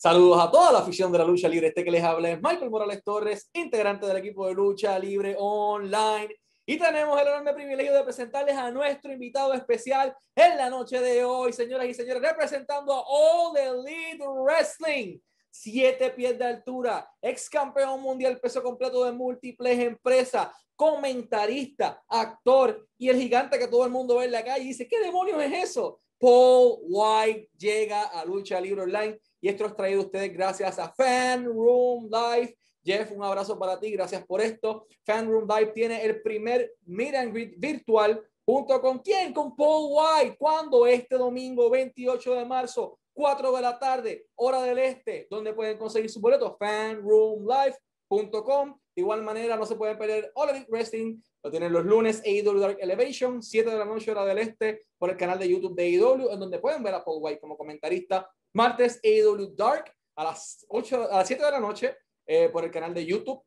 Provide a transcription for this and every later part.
Saludos a toda la afición de la lucha libre. Este que les habla es Michael Morales Torres, integrante del equipo de lucha libre online. Y tenemos el enorme privilegio de presentarles a nuestro invitado especial en la noche de hoy, señoras y señores, representando a All Elite Wrestling. Siete pies de altura, ex campeón mundial peso completo de múltiples empresas, comentarista, actor y el gigante que todo el mundo ve en la calle y dice, ¿qué demonios es eso? Paul White llega a Lucha Libre Online y esto es traído ustedes gracias a Fan Room Live. Jeff, un abrazo para ti, gracias por esto. Fan Room Live tiene el primer meet and greet virtual junto con quién? Con Paul White. ¿Cuándo? Este domingo 28 de marzo, 4 de la tarde, hora del este, donde pueden conseguir su boleto, fanroomlive.com. De igual manera, no se pueden perder All Elite Wrestling. Lo tienen los lunes AEW Dark Elevation, 7 de la noche, hora del este, por el canal de YouTube de AEW, en donde pueden ver a Paul White como comentarista martes AEW Dark a las 8, a las 7 de la noche eh, por el canal de YouTube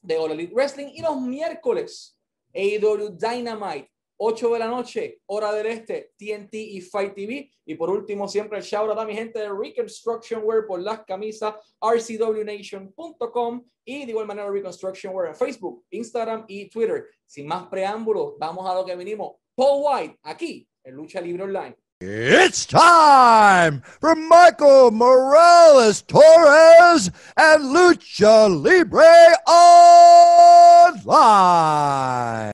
de All Elite Wrestling y los miércoles AEW Dynamite 8 de la noche, hora del este, TNT y Fight TV. Y por último, siempre el shout out a mi gente de Reconstruction Wear por las camisas, rcwnation.com y de igual manera Reconstruction Wear en Facebook, Instagram y Twitter. Sin más preámbulos, vamos a lo que venimos. Paul White, aquí en Lucha Libre Online. It's time for Michael Morales Torres and Lucha Libre Online.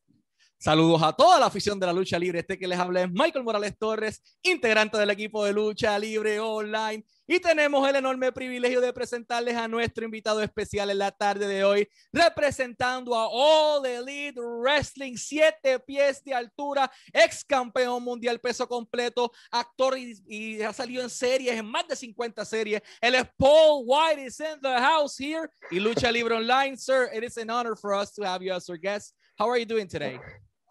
Saludos a toda la afición de la lucha libre. Este que les habla es Michael Morales Torres, integrante del equipo de lucha libre online. Y tenemos el enorme privilegio de presentarles a nuestro invitado especial en la tarde de hoy, representando a All Elite Wrestling, siete pies de altura, ex campeón mundial peso completo, actor y, ha salido en series, en más de 50 series. Él es Paul White, is in the house here. Y lucha libre online, sir. It is an honor for us to have you as our guest. How are you doing today?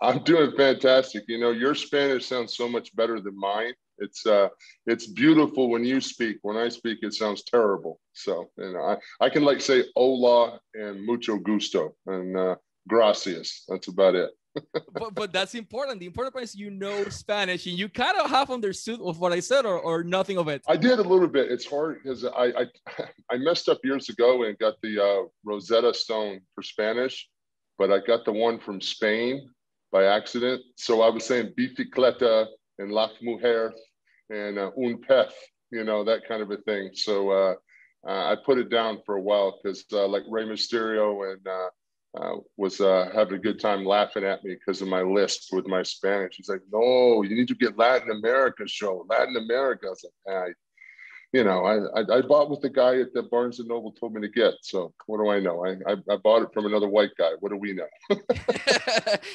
I'm doing fantastic. You know, your Spanish sounds so much better than mine. It's uh, it's beautiful when you speak. When I speak, it sounds terrible. So, you know, I, I can like say hola and mucho gusto and uh, gracias. That's about it. but, but that's important. The important part is you know Spanish and you kind of have understood of what I said or, or nothing of it. I did a little bit. It's hard because I, I I messed up years ago and got the uh, Rosetta Stone for Spanish, but I got the one from Spain by accident. So I was saying bicicleta and las mujeres and uh, un pez, you know, that kind of a thing. So uh, uh, I put it down for a while because uh, like Rey Mysterio and uh, was having a good time laughing at me because of my list with my Spanish. He's like, no, you need to get Latin America show, Latin America. I was like, ah, you know, I, I, I bought what the guy at the Barnes and Noble told me to get. So what do I know? I, I, I bought it from another white guy. What do we know?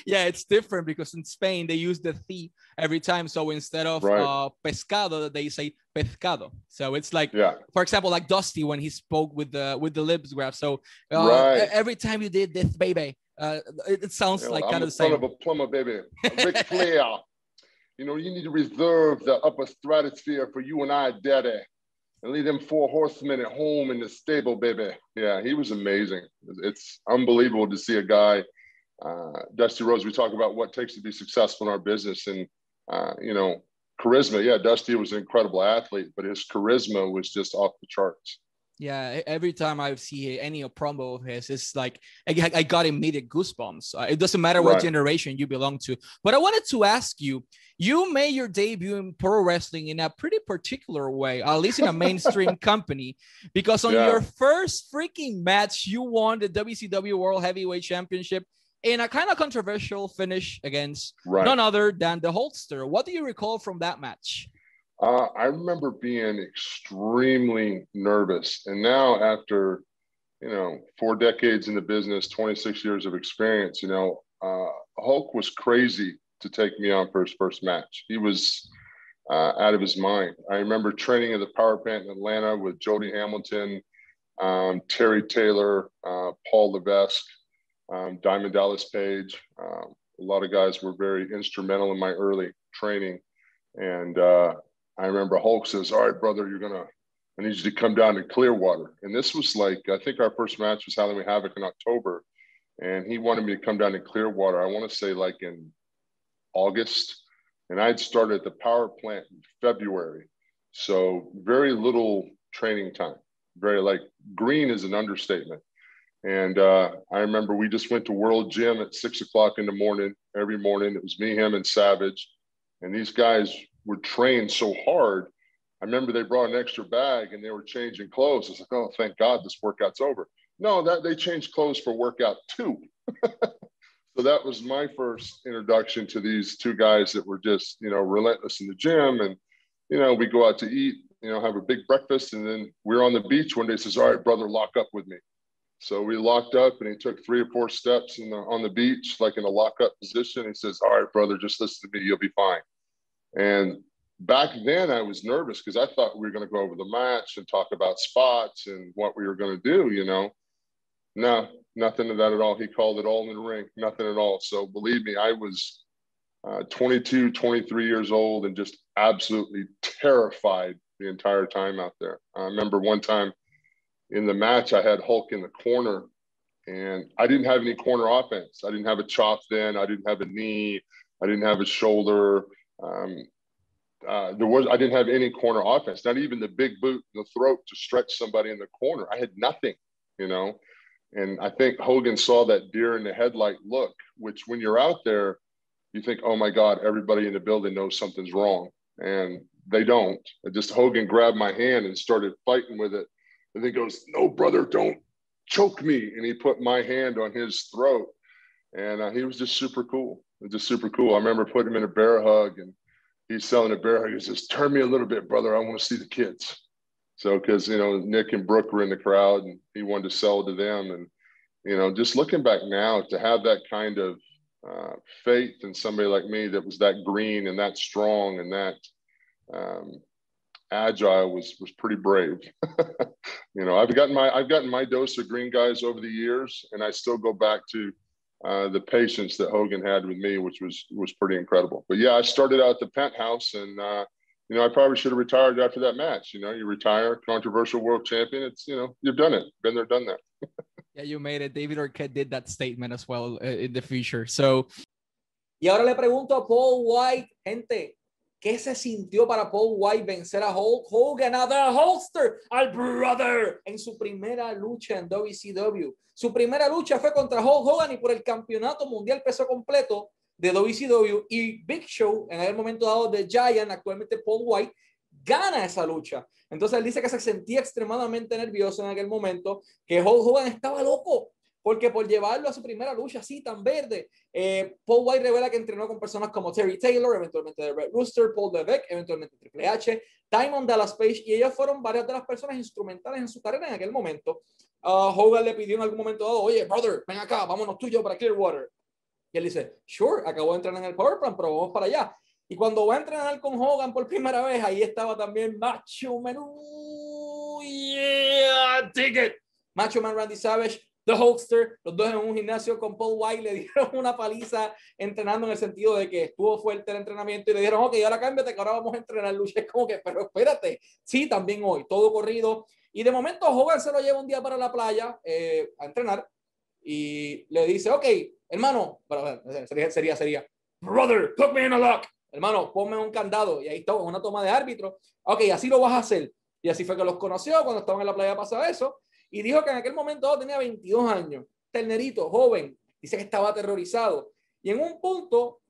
yeah, it's different because in Spain they use the "the" every time. So instead of right. uh, pescado, they say pescado. So it's like, yeah. for example, like Dusty when he spoke with the with the lips graph. So uh, right. every time you did this, baby, uh, it, it sounds you know, like I'm kind of the same. Of a plumber, baby. Ric Flair. you know, you need to reserve the upper stratosphere for you and I, daddy and leave them four horsemen at home in the stable, baby. Yeah, he was amazing. It's unbelievable to see a guy, uh, Dusty Rhodes. We talk about what takes to be successful in our business, and uh, you know, charisma. Yeah, Dusty was an incredible athlete, but his charisma was just off the charts. Yeah, every time I see any promo of his, it's like I, I got immediate goosebumps. Uh, it doesn't matter what right. generation you belong to. But I wanted to ask you you made your debut in pro wrestling in a pretty particular way, at least in a mainstream company, because on yeah. your first freaking match, you won the WCW World Heavyweight Championship in a kind of controversial finish against right. none other than the Hulkster. What do you recall from that match? Uh, I remember being extremely nervous. And now, after, you know, four decades in the business, 26 years of experience, you know, uh, Hulk was crazy to take me on for his first match. He was uh, out of his mind. I remember training at the power plant in Atlanta with Jody Hamilton, um, Terry Taylor, uh, Paul Levesque, um, Diamond Dallas Page. Um, a lot of guys were very instrumental in my early training. And uh, I remember Hulk says, All right, brother, you're to, I need you to come down to Clearwater. And this was like, I think our first match was Halloween Havoc in October. And he wanted me to come down to Clearwater. I want to say like in August, and I'd started the power plant in February. So very little training time. very like green is an understatement. And uh, I remember we just went to World Gym at six o'clock in the morning every morning. It was me, him, and Savage. And these guys were trained so hard. I remember they brought an extra bag and they were changing clothes. I was like, oh, thank God this workout's over. No, that they changed clothes for workout two. so that was my first introduction to these two guys that were just, you know, relentless in the gym. And, you know, we go out to eat, you know, have a big breakfast. And then we we're on the beach one day, says, all right, brother, lock up with me. So we locked up and he took three or four steps the, on the beach, like in a lockup position. He says, All right, brother, just listen to me. You'll be fine. And back then I was nervous because I thought we were going to go over the match and talk about spots and what we were going to do, you know. No, nothing of that at all. He called it all in the ring, nothing at all. So believe me, I was uh, 22, 23 years old and just absolutely terrified the entire time out there. I remember one time in the match, I had Hulk in the corner and I didn't have any corner offense. I didn't have a chop then. I didn't have a knee. I didn't have a shoulder. Um, uh, there was I didn't have any corner offense, not even the big boot in the throat to stretch somebody in the corner. I had nothing, you know. And I think Hogan saw that deer in the headlight look, which when you're out there, you think, oh my God, everybody in the building knows something's wrong. And they don't. I just Hogan grabbed my hand and started fighting with it and he goes, No, brother, don't choke me. And he put my hand on his throat. And uh, he was just super cool. Just super cool. I remember putting him in a bear hug and he's selling a bear hug. He says, Turn me a little bit, brother. I want to see the kids. So, because, you know, Nick and Brooke were in the crowd and he wanted to sell to them. And, you know, just looking back now to have that kind of uh, faith in somebody like me that was that green and that strong and that um, agile was was pretty brave. you know, I've gotten my I've gotten my dose of green guys over the years, and I still go back to uh, the patience that Hogan had with me, which was was pretty incredible. But yeah, I started out at the penthouse, and uh, you know, I probably should have retired after that match. You know, you retire, controversial world champion. It's you know, you've done it, been there, done that. yeah, you made it. David Arquette did that statement as well uh, in the future. So. Y ahora le pregunto a Paul White, gente, ¿Qué se sintió para Paul White vencer a Hulk Hogan, a The Holster, al Brother, en su primera lucha en WCW? Su primera lucha fue contra Hulk Hogan y por el campeonato mundial peso completo de WCW y Big Show, en el momento dado de Giant, actualmente Paul White, gana esa lucha. Entonces él dice que se sentía extremadamente nervioso en aquel momento, que Hulk Hogan estaba loco, porque por llevarlo a su primera lucha así tan verde, eh, Paul White revela que entrenó con personas como Terry Taylor, eventualmente de Red Rooster, Paul Levesque, eventualmente Triple H, Diamond Dallas Page, y ellos fueron varias de las personas instrumentales en su carrera en aquel momento. Uh, Hogan le pidió en algún momento dado, oye, brother, ven acá, vámonos tú y yo para Clearwater. Y él dice, sure, acabo de entrenar en el Power Plan, pero vamos para allá. Y cuando va a entrenar con Hogan por primera vez, ahí estaba también Macho Man. Yeah, ticket. Macho Man Randy Savage The Hulkster, los dos en un gimnasio con Paul White, le dieron una paliza entrenando en el sentido de que estuvo fuerte el entrenamiento y le dijeron, ok, ahora cámbiate que ahora vamos a entrenar lucha. Es como que, pero espérate, sí, también hoy, todo corrido. Y de momento Hogan se lo lleva un día para la playa eh, a entrenar y le dice, ok, hermano, sería, sería, sería, brother, put me in a lock. Hermano, ponme un candado y ahí está, una toma de árbitro. Ok, así lo vas a hacer. Y así fue que los conoció cuando estaban en la playa pasaba eso y dijo que en aquel momento tenía 22 años, ternerito, joven, dice que estaba aterrorizado. Y en un punto,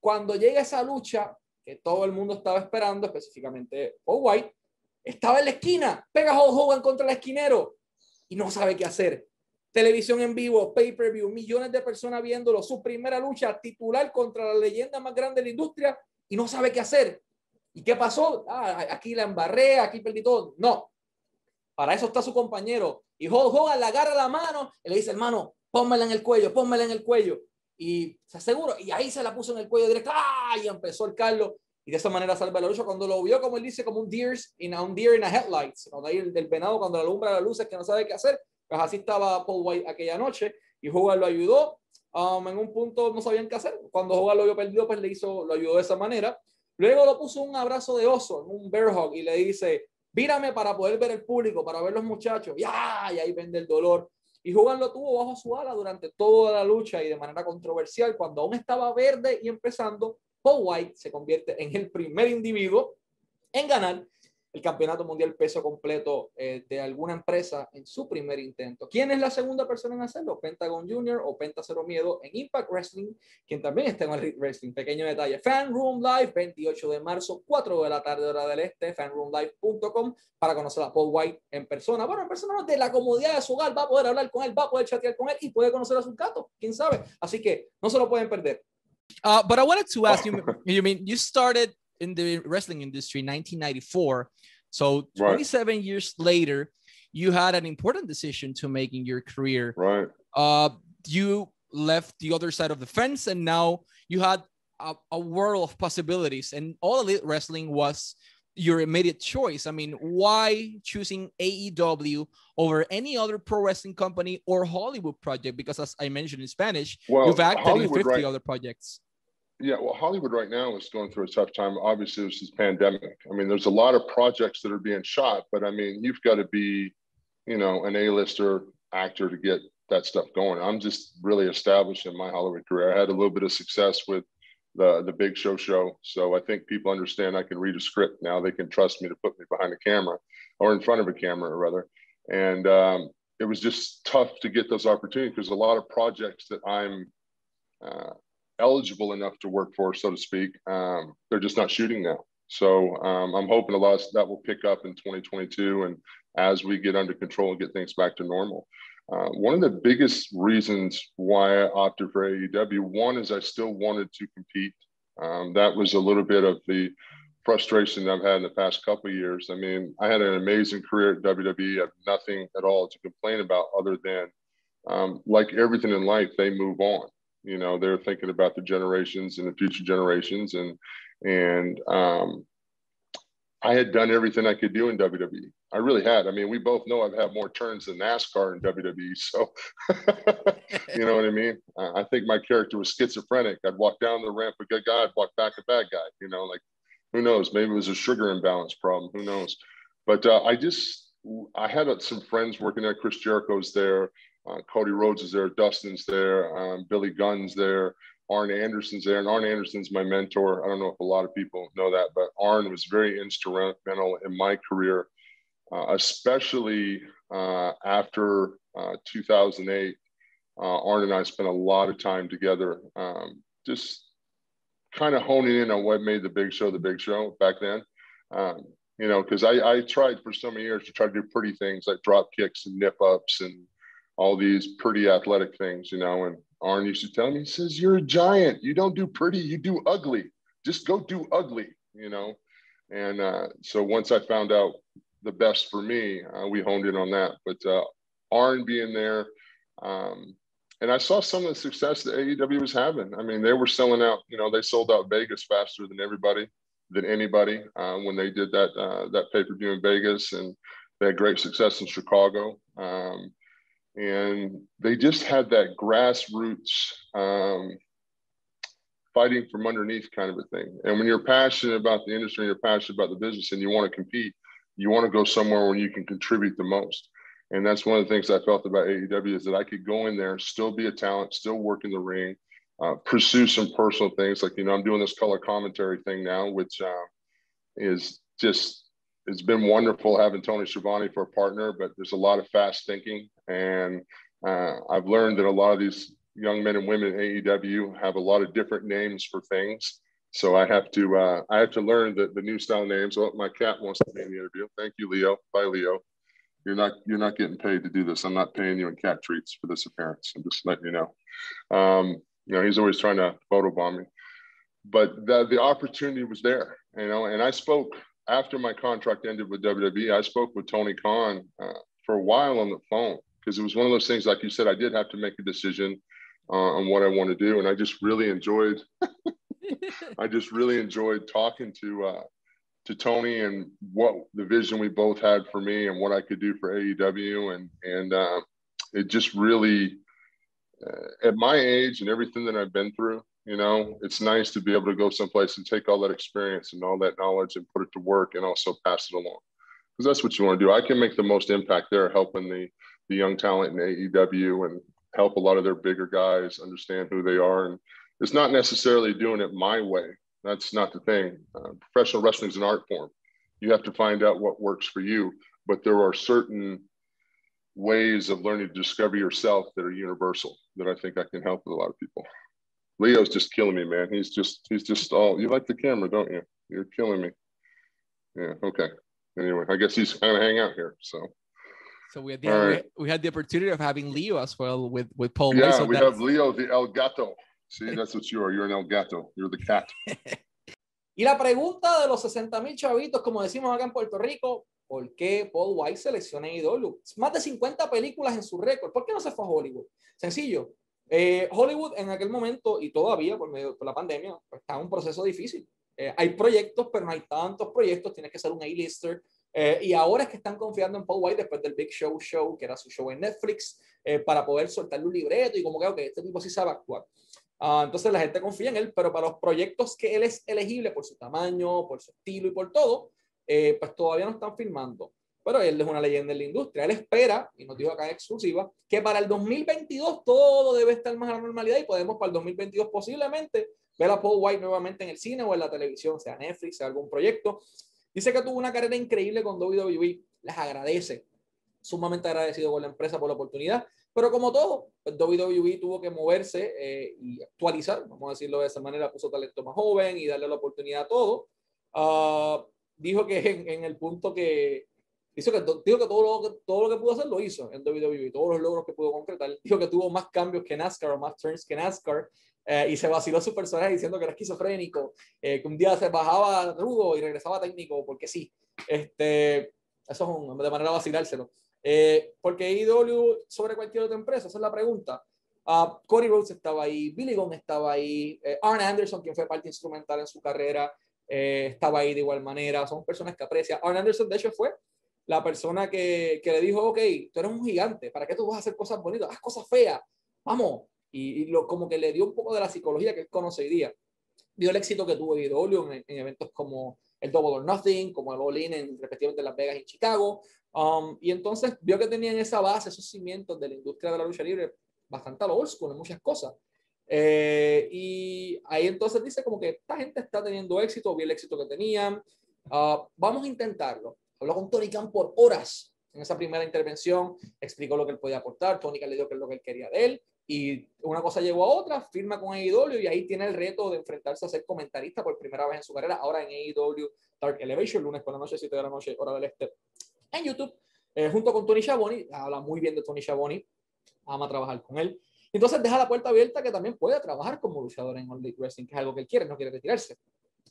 cuando llega esa lucha que todo el mundo estaba esperando, específicamente Paul White, estaba en la esquina, pega a Hogan contra el esquinero y no sabe qué hacer. Televisión en vivo, pay-per-view, millones de personas viéndolo, su primera lucha titular contra la leyenda más grande de la industria y no sabe qué hacer. ¿Y qué pasó? Ah, aquí la embarré, aquí perdí todo. No, para eso está su compañero. Y Hogan le agarra la mano y le dice, hermano, pónmela en el cuello, pónmela en el cuello. Y se aseguró, y ahí se la puso en el cuello directo, ¡ah! Y empezó el Carlos. Y de esa manera salva la lucha. Cuando lo vio, como él dice, como un deer in a, un deer in a headlights. Cuando ahí el del venado, cuando la alumbra las luces que no sabe qué hacer. Pues así estaba Paul White aquella noche. Y Hogan lo ayudó. Um, en un punto no sabían qué hacer. Cuando Hogan lo vio perdido, pues le hizo, lo ayudó de esa manera. Luego lo puso un abrazo de oso, un bear hug, y le dice, Vírame para poder ver el público, para ver los muchachos. ¡Ya! Y ahí vende el dolor. Y Hogan lo tuvo bajo su ala durante toda la lucha y de manera controversial. Cuando aún estaba verde y empezando, Paul White se convierte en el primer individuo en ganar el campeonato mundial peso completo eh, de alguna empresa en su primer intento. ¿Quién es la segunda persona en hacerlo? Pentagon Junior o Penta Cero Miedo en Impact Wrestling, quien también está en el Wrestling. Pequeño detalle. Fan Room Live, 28 de marzo, 4 de la tarde, hora del este, fanroomlive.com para conocer a Paul White en persona. Bueno, en persona no, de la comodidad de su hogar, va a poder hablar con él, va a poder chatear con él y puede conocer a sus gatos, quién sabe. Así que no se lo pueden perder. Uh, but I wanted to ask you, you mean you started in the wrestling industry in 1994. So 27 right. years later, you had an important decision to make in your career. Right. Uh, you left the other side of the fence, and now you had a, a world of possibilities, and all elite wrestling was your immediate choice. I mean, why choosing AEW over any other pro wrestling company or Hollywood project? Because as I mentioned in Spanish, well, you've acted Hollywood, in 50 right. other projects. Yeah, well, Hollywood right now is going through a tough time. Obviously, this is pandemic. I mean, there's a lot of projects that are being shot, but I mean, you've got to be, you know, an A-lister actor to get that stuff going. I'm just really established in my Hollywood career. I had a little bit of success with the the Big Show show, so I think people understand I can read a script now. They can trust me to put me behind a camera or in front of a camera, rather. And um, it was just tough to get those opportunities because a lot of projects that I'm uh, eligible enough to work for, so to speak, um, they're just not shooting now. So um, I'm hoping a lot of that will pick up in 2022, and as we get under control and get things back to normal. Uh, one of the biggest reasons why I opted for AEW, one is I still wanted to compete. Um, that was a little bit of the frustration I've had in the past couple years. I mean, I had an amazing career at WWE. I have nothing at all to complain about other than, um, like everything in life, they move on. You know, they're thinking about the generations and the future generations, and and um, I had done everything I could do in WWE. I really had. I mean, we both know I've had more turns than NASCAR in WWE. So, you know what I mean? I think my character was schizophrenic. I'd walk down the ramp a good guy, I'd walk back a bad guy. You know, like who knows? Maybe it was a sugar imbalance problem. Who knows? But uh, I just, I had some friends working at Chris Jericho's there. Uh, Cody Rhodes is there, Dustin's there, um, Billy Gunn's there, Arn Anderson's there, and Arn Anderson's my mentor. I don't know if a lot of people know that, but Arn was very instrumental in my career, uh, especially uh, after uh, 2008. Uh, Arn and I spent a lot of time together, um, just kind of honing in on what made the big show the big show back then. Um, you know, because I, I tried for so many years to try to do pretty things like drop kicks and nip ups and all these pretty athletic things, you know. And Arn used to tell me, he says, You're a giant. You don't do pretty, you do ugly. Just go do ugly, you know. And uh, so once I found out the best for me, uh, we honed in on that. But uh, Arn being there, um, and I saw some of the success that AEW was having. I mean, they were selling out. You know, they sold out Vegas faster than everybody, than anybody uh, when they did that uh, that pay per view in Vegas, and they had great success in Chicago. Um, and they just had that grassroots um, fighting from underneath kind of a thing. And when you're passionate about the industry, and you're passionate about the business, and you want to compete, you want to go somewhere where you can contribute the most. And that's one of the things I felt about AEW is that I could go in there, still be a talent, still work in the ring, uh, pursue some personal things. Like, you know, I'm doing this color commentary thing now, which uh, is just it's been wonderful having Tony Schiavone for a partner, but there's a lot of fast thinking. And uh, I've learned that a lot of these young men and women in AEW have a lot of different names for things. So I have to uh, I have to learn the, the new style names. Oh, my cat wants to be in the interview. Thank you, Leo. Bye, Leo. You're not you're not getting paid to do this. I'm not paying you in cat treats for this appearance. I'm just letting you know. Um, you know, he's always trying to photobomb me. But the, the opportunity was there, you know, and I spoke after my contract ended with WWE, I spoke with Tony Khan uh, for a while on the phone because it was one of those things, like you said, I did have to make a decision uh, on what I want to do, and I just really enjoyed. I just really enjoyed talking to uh, to Tony and what the vision we both had for me and what I could do for AEW, and and uh, it just really, uh, at my age and everything that I've been through, you know, it's nice to be able to go someplace and take all that experience and all that knowledge and put it to work and also pass it along. Because that's what you want to do. I can make the most impact there, helping the the young talent in AEW and help a lot of their bigger guys understand who they are. And it's not necessarily doing it my way. That's not the thing. Uh, professional wrestling is an art form. you have to find out what works for you. But there are certain ways of learning to discover yourself that are universal that I think I can help with a lot of people. Leo's just killing me, man. He's just he's just all you like the camera, don't you? You're killing me. Yeah, okay. Anyway, I guess he's kind of hang out here. So So we had the All we, we had the opportunity of having Leo as well with with Paul. yeah, so we have Leo the El Gato. See, that's what you are. You're an El Gato. You're the cat. Y la pregunta de los 60 mil chavitos, como decimos acá en Puerto Rico, ¿por qué Paul White selecciona IW? Más de 50 películas en su récord. ¿Por qué no se fue a Hollywood? Sencillo. Eh, Hollywood en aquel momento y todavía por medio de la pandemia pues, está en un proceso difícil. Eh, hay proyectos, pero no hay tantos proyectos. Tienes que ser un A-lister. Eh, y ahora es que están confiando en Paul White después del Big Show Show, que era su show en Netflix, eh, para poder soltarle un libreto y como que, ok, este tipo sí sabe actuar. Ah, entonces la gente confía en él, pero para los proyectos que él es elegible por su tamaño, por su estilo y por todo, eh, pues todavía no están filmando. Pero él es una leyenda en la industria. Él espera, y nos dijo acá en exclusiva, que para el 2022 todo debe estar más a la normalidad y podemos para el 2022 posiblemente ver a Paul White nuevamente en el cine o en la televisión, sea Netflix, sea algún proyecto. Dice que tuvo una carrera increíble con WWE. Les agradece. Sumamente agradecido con la empresa por la oportunidad. Pero como todo, pues WWE tuvo que moverse eh, y actualizar, vamos a decirlo de esa manera, puso talento más joven y darle la oportunidad a todo. Ah, dijo que en, el punto que, que, dijo que, todo, lo todo lo que pudo hacer lo hizo en WWE, todos los logros que pudo concretar. Dijo que tuvo más cambios que NASCAR o más turns que NASCAR. Eh, y se vaciló su personaje diciendo que era esquizofrénico, eh, que un día se bajaba rudo y regresaba técnico, porque sí. Este, eso es un, de manera vacilárselo. Eh, porque IW sobre cualquier otra empresa, esa es la pregunta. Uh, Cody Rhodes estaba ahí, Billy Gunn estaba ahí, eh, Arn Anderson, quien fue parte instrumental en su carrera, eh, estaba ahí de igual manera. Son personas que aprecia. Arn Anderson, de hecho, fue la persona que, que, le dijo, ok, tú eres un gigante, ¿para qué tú vas a hacer cosas bonitas? Haz cosas feas, vamos. Y, y lo, como que le dio un poco de la psicología que él conocería. Vio el éxito que tuvo IW en, en eventos como el Double or Nothing, como el All In en respectivamente Las Vegas y Chicago. Um, y entonces vio que tenían esa base, esos cimientos de la industria de la lucha libre bastante a lo old school en muchas cosas. Eh, y ahí entonces dice como que esta gente está teniendo éxito, vio el éxito que tenían. Uh, vamos a intentarlo. Habló con Tony Khan por horas en esa primera intervención, explicó lo que él podía aportar, Tony Khan le dio que es lo que él quería de él, y una cosa llevó a otra, firma con AEW y ahí tiene el reto de enfrentarse a ser comentarista por primera vez en su carrera, ahora en AEW Dark Elevation, lunes por la noche, 7 de la noche, hora del este, en YouTube, eh, junto con Tony Schiavone, habla muy bien de Tony Schiavone, ama trabajar con él. Entonces deja la puerta abierta que también puede trabajar como luchador en All Wrestling, que es algo que él quiere, no quiere retirarse.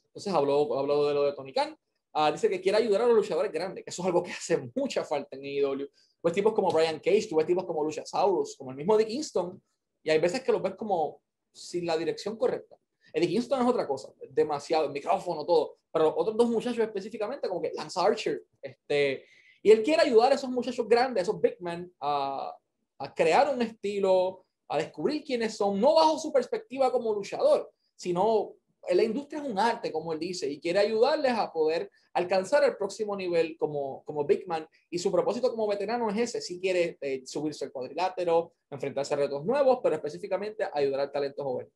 Entonces habló, habló de lo de Tony Khan, uh, dice que quiere ayudar a los luchadores grandes, que eso es algo que hace mucha falta en AEW. Pues tipos como Brian Cage, tú ves tipos como Luchasaurus, como el mismo Dick Kingston, y hay veces que los ves como sin la dirección correcta. Eddie Kingston es otra cosa, demasiado, el micrófono, todo, pero los otros dos muchachos específicamente, como que Lance Archer, este, y él quiere ayudar a esos muchachos grandes, a esos big men, a, a crear un estilo, a descubrir quiénes son, no bajo su perspectiva como luchador, sino la industria es un arte, como él dice, y quiere ayudarles a poder alcanzar el próximo nivel como, como Big Man. Y su propósito como veterano es ese, si quiere eh, subirse al cuadrilátero, enfrentarse a retos nuevos, pero específicamente ayudar al talento joven.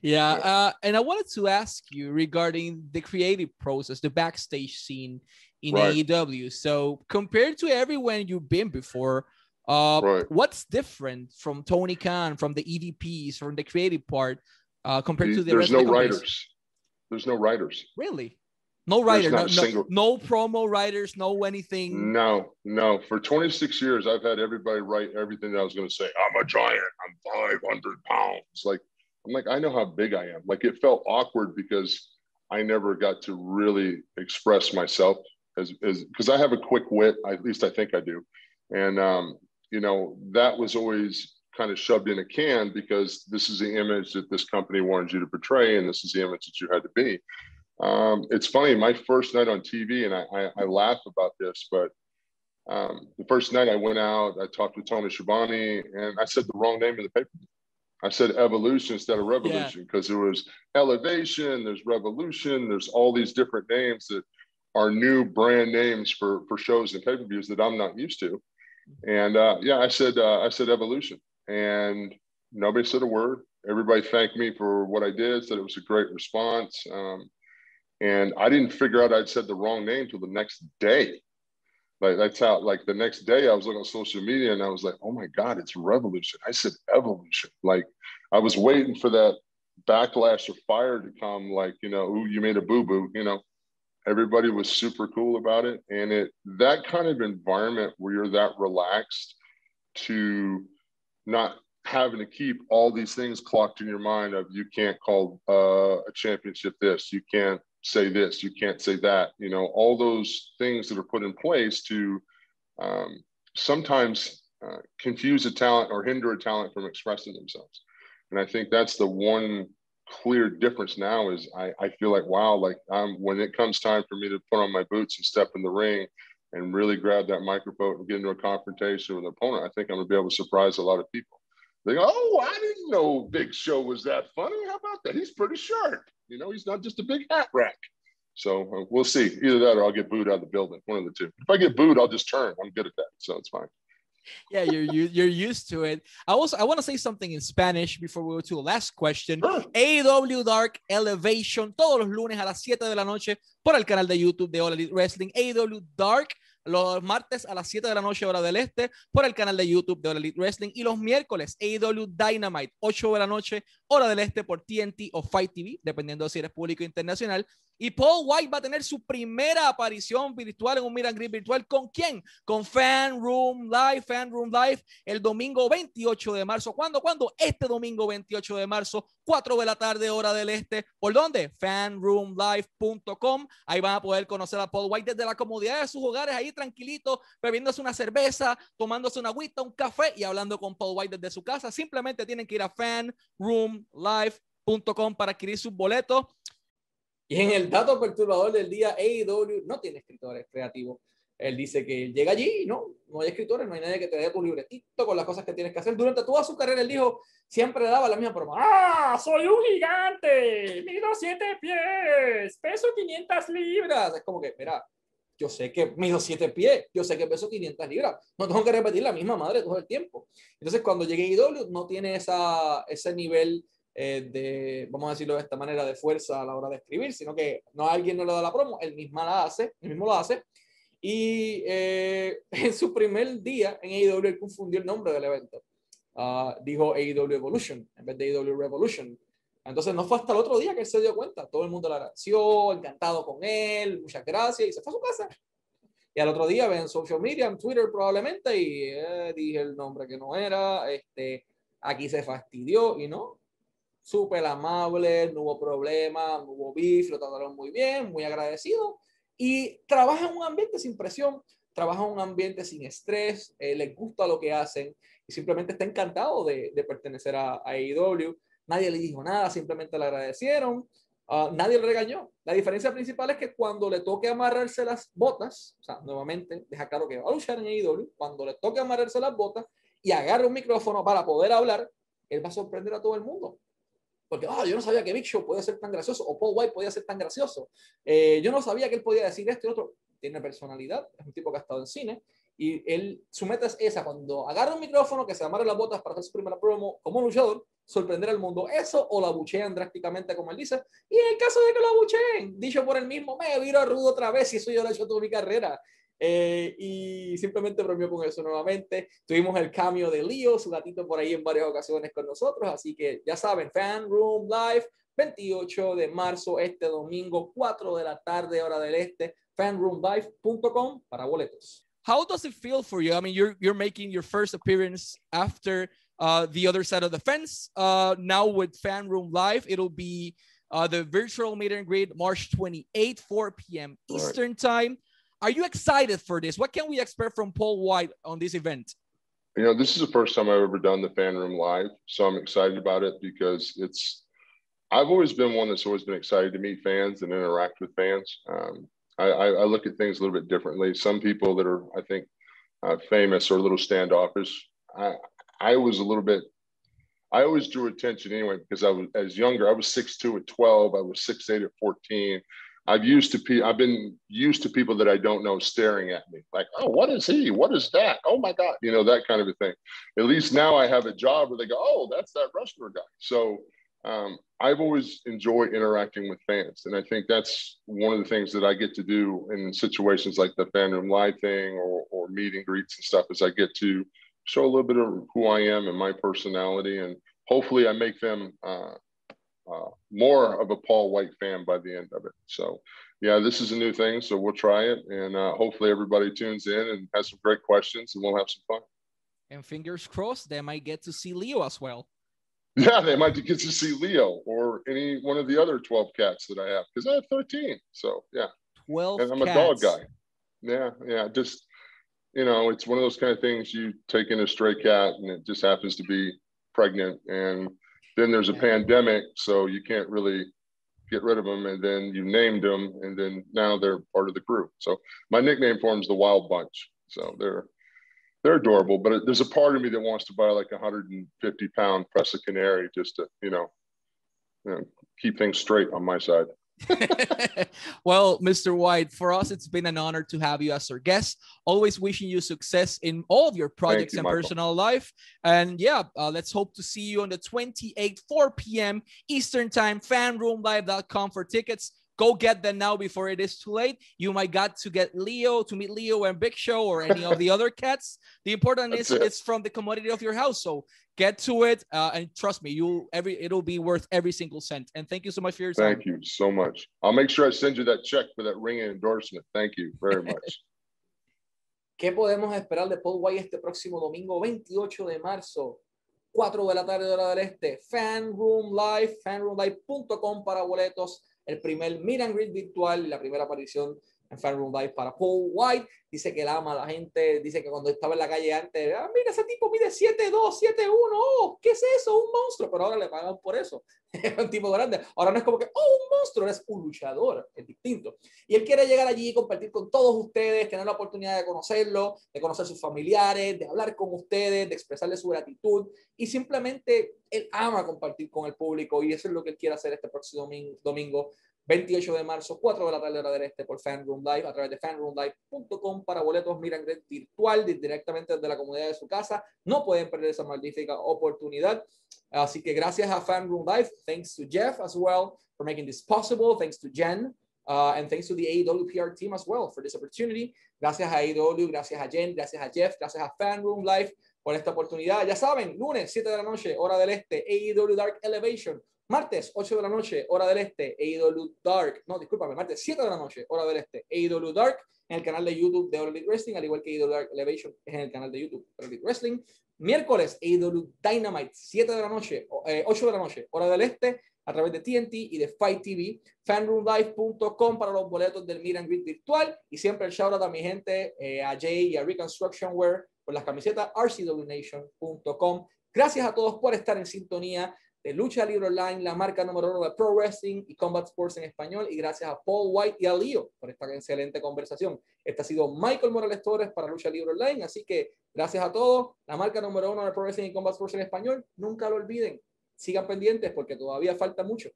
Yeah, uh, and I wanted to ask you regarding the creative process, the backstage scene in right. AEW. So compared to everyone you've been before, uh, right. what's different from Tony Khan, from the EVPs, from the creative part, uh, compared to the There's no writers. There's no writers. Really? No writer, no, no, no, promo writers, no anything. No, no. For 26 years, I've had everybody write everything that I was going to say. I'm a giant. I'm 500 pounds. Like, I'm like, I know how big I am. Like, it felt awkward because I never got to really express myself as as because I have a quick wit. At least I think I do, and um, you know that was always kind of shoved in a can because this is the image that this company wanted you to portray, and this is the image that you had to be. Um, it's funny, my first night on TV, and I, I, I laugh about this, but um, the first night I went out, I talked with Tony Schiavone, and I said the wrong name of the paper. I said evolution instead of revolution because yeah. there was elevation, there's revolution, there's all these different names that are new brand names for for shows and pay-per-views that I'm not used to. And uh, yeah, I said uh, I said evolution, and nobody said a word. Everybody thanked me for what I did. Said it was a great response. Um, And I didn't figure out I'd said the wrong name till the next day. Like that's how like the next day I was looking on social media and I was like, oh my God, it's revolution. I said evolution. Like I was waiting for that backlash of fire to come, like, you know, ooh, you made a boo-boo, you know. Everybody was super cool about it. And it that kind of environment where you're that relaxed to not having to keep all these things clocked in your mind of you can't call uh, a championship this, you can't say this, you can't say that. You know, all those things that are put in place to um, sometimes uh, confuse a talent or hinder a talent from expressing themselves. And I think that's the one clear difference now is I, I feel like, wow, like um, when it comes time for me to put on my boots and step in the ring and really grab that microphone and get into a confrontation with an opponent, I think I'm gonna be able to surprise a lot of people. They go, oh, I didn't know Big Show was that funny. How about that? He's pretty sharp. You know, he's not just a big hat rack. So uh, we'll see. Either that or I'll get booed out of the building. One of the two. If I get booed, I'll just turn. I'm good at that. So it's fine. Yeah, you're you're used to it. I also I want to say something in Spanish before we go to the last question. AEW Dark Elevation todos los lunes a las 7 de la noche por el canal de YouTube de All Elite Wrestling. AEW Dark los martes a las 7 de la noche hora del este por el canal de YouTube de All Elite Wrestling y los miércoles AEW Dynamite 8 de la noche hora del este por TNT o Fight TV, dependiendo si eres público internacional. Y Paul White va a tener su primera aparición virtual en un Meet virtual. ¿Con quién? Con Fan Room Live, Fan Room Live, el domingo 28 de marzo. ¿Cuándo? ¿Cuándo? Este domingo 28 de marzo, 4 de la tarde, hora del este. ¿Por dónde? fanroomlive.com. Ahí van a poder conocer a Paul White desde la comodidad de sus hogares, ahí tranquilito, bebiéndose una cerveza, tomándose una agüita, un café y hablando con Paul White desde su casa. Simplemente tienen que ir a fanroomlive.com para adquirir sus boletos. Y en el dato perturbador del día, AEW no tiene escritores creativos. Él dice que llega allí y no, no hay escritores, no hay nadie que te dé tu libretito con las cosas que tienes que hacer. Durante toda su carrera, él dijo, siempre daba la misma broma. ¡Ah! ¡Soy un gigante! ¡Mido siete pies! ¡Peso 500 libras! Es como que, mira, yo sé que mido siete pies, yo sé que peso 500 libras, no tengo que repetir la misma madre todo el tiempo. Entonces, cuando llegué a IW, no tiene esa, ese nivel eh, de, vamos a decirlo de esta manera, de fuerza a la hora de escribir, sino que no alguien no le da la promo, él mismo la hace, él mismo lo hace. Y eh, en su primer día en AEW, él confundió el nombre del evento. Ah, dijo AEW Evolution en vez de AEW Revolution. Entonces no fue hasta el otro día que él se dio cuenta. Todo el mundo le agradeció, encantado con él, muchas gracias y se fue a su casa. Y al otro día ven en social media, en Twitter probablemente, y eh, dije el nombre que no era, este, aquí se fastidió y no. Súper amable, no hubo problema, no hubo beef, lo trataron muy bien, muy agradecido. Y trabaja en un ambiente sin presión, trabaja en un ambiente sin estrés, eh, les gusta lo que hacen y simplemente está encantado de, de pertenecer a, a AEW nadie le dijo nada, simplemente le agradecieron, ah, nadie le regañó. La diferencia principal es que cuando le toque amarrarse las botas, o sea, nuevamente, deja claro que va a luchar en AEW, cuando le toque amarrarse las botas y agarre un micrófono para poder hablar, él va a sorprender a todo el mundo. Porque, ah, yo no sabía que Big Show podía ser tan gracioso o Paul White podía ser tan gracioso. Eh, yo no sabía que él podía decir esto y otro. Tiene personalidad, es un tipo que ha estado en cine y él, su meta es esa, cuando agarra un micrófono, que se amarre las botas para hacer su primera promo como luchador, sorprender al mundo. Eso o la buchean drásticamente, como él dice. Y en el caso de que lo bucheen, dicho por él mismo, me viro rudo otra vez y eso yo lo he hecho toda mi carrera. Eh, y simplemente bromeó con eso nuevamente. Tuvimos el cambio de Leo, su gatito por ahí en varias ocasiones con nosotros. Así que ya saben, Fan Room Live, 28 de marzo, este domingo, 4 de la tarde, hora del este, fanroomlive.com para boletos. How does it feel for you? I mean, you're you're making your first appearance after uh, the other side of the fence. Uh, now with Fan Room Live, it'll be uh, the virtual meet and greet March 28, 4 p.m. Eastern Time. Are you excited for this? What can we expect from Paul White on this event? You know, this is the first time I've ever done the fan room live. So I'm excited about it because it's, I've always been one that's always been excited to meet fans and interact with fans. Um, I, I, look at things a little bit differently. Some people that are, I think, uh, famous or a little standoffish. I, I was a little bit. I always drew attention anyway because I was as younger. I was six two at twelve. I was six eight at fourteen. I've used to pe- I've been used to people that I don't know staring at me like, oh, what is he? What is that? Oh my God, you know that kind of a thing. At least now I have a job where they go, oh, that's that wrestler guy. So um, I've always enjoyed interacting with fans, and I think that's one of the things that I get to do in situations like the fan room live thing or or meet and greets and stuff. Is I get to show a little bit of who I am and my personality, and hopefully I make them uh, uh, more of a Paul White fan by the end of it. So, yeah, this is a new thing, so we'll try it, and uh, hopefully everybody tunes in and has some great questions, and we'll have some fun. And fingers crossed, they might get to see Leo as well. Yeah, they might get to see Leo or any one of the other 12 cats that I have because I have 13. So, yeah. 12 And I'm cats. a dog guy. Yeah, yeah. Just, you know, it's one of those kind of things you take in a stray cat and it just happens to be pregnant. And then there's a pandemic. So you can't really get rid of them. And then you named them. And then now they're part of the crew. So my nickname for them is the Wild Bunch. So they're, they're adorable, but there's a part of me that wants to buy like a 150 pound Presa Canario just to, you know, you know, keep things straight on my side. well, Mr. White, for us, it's been an honor to have you as our guest. Always wishing you success in all of your projects you, and Michael. personal life. And yeah, uh, let's hope to see you on the 28th, 4 p.m. Eastern Time, fanroomlive.com for tickets. Go get them now before it is too late. You might got to get Leo to meet Leo and Big Show or any of the other cats. The important is it. it's from the commodity of your house. So get to it, uh, and trust me, you every it'll be worth every single cent. And thank you so much for your time. Thank you so much. I'll make sure I send you that check for that ringing endorsement. Thank you very much. ¿Qué podemos esperar de Paul White este próximo domingo 28 de marzo? 4 de la tarde hora del este. Fan Room Live, fanroomlive.com para boletos. El primer meet and greet virtual y la primera aparición en Fan Room Live para Paul White. Dice que él ama a la gente. Dice que cuando estaba en la calle antes, ah, mira, ese tipo mide 7'2, 7'1. Oh, ¿qué es eso? Un monstruo. Pero ahora le pagan por eso. Es un tipo grande. Ahora no es como que, oh, un monstruo, eres un luchador. Es distinto. Y él quiere llegar allí y compartir con todos ustedes, tener la oportunidad de conocerlo, de conocer sus familiares, de hablar con ustedes, de expresarle su gratitud. Y simplemente él ama compartir con el público y eso es lo que él quiere hacer este próximo domin- domingo, 28 de marzo, 4 de la tarde hora del este por Fan Room Live, a través de fanroomlive.com para boletos Miran Great virtual di- directamente desde la comunidad de su casa. No pueden perder esa magnífica oportunidad. Así que gracias a Fan Room Live, thanks to Jeff as well for making this possible, thanks to Jen, Uh, and thanks to the AEW PR team as well for this opportunity. Gracias a AEW, gracias a Jen, gracias a Jeff, gracias a Fan Room Live por esta oportunidad. Ya saben, lunes 7 de la noche, hora del este, AEW Dark Elevation. Martes 8 de la noche, hora del este, AEW Dark. No, discúlpame, martes 7 de la noche, hora del este, AEW Dark en el canal de YouTube de All Wrestling, al igual que AEW Dark Elevation es en el canal de YouTube de Wrestling. Miércoles, AEW Dynamite, 7 de la noche, eh, 8 de la noche, hora del este, a través de TNT y de Fight TV, fanroomlive.com para los boletos del and Greet virtual y siempre el shout out a mi gente, eh, a Jay y a Reconstruction Wear por las camisetas rcwnation.com. Gracias a todos por estar en sintonía Lucha Libre Online, la marca número uno de Pro Wrestling y Combat Sports en español. Y gracias a Paul White y a Leo por esta excelente conversación. Este ha sido Michael Morales Torres para Lucha Libre Online. Así que gracias a todos. La marca número uno de Pro Wrestling y Combat Sports en español. Nunca lo olviden. Sigan pendientes porque todavía falta mucho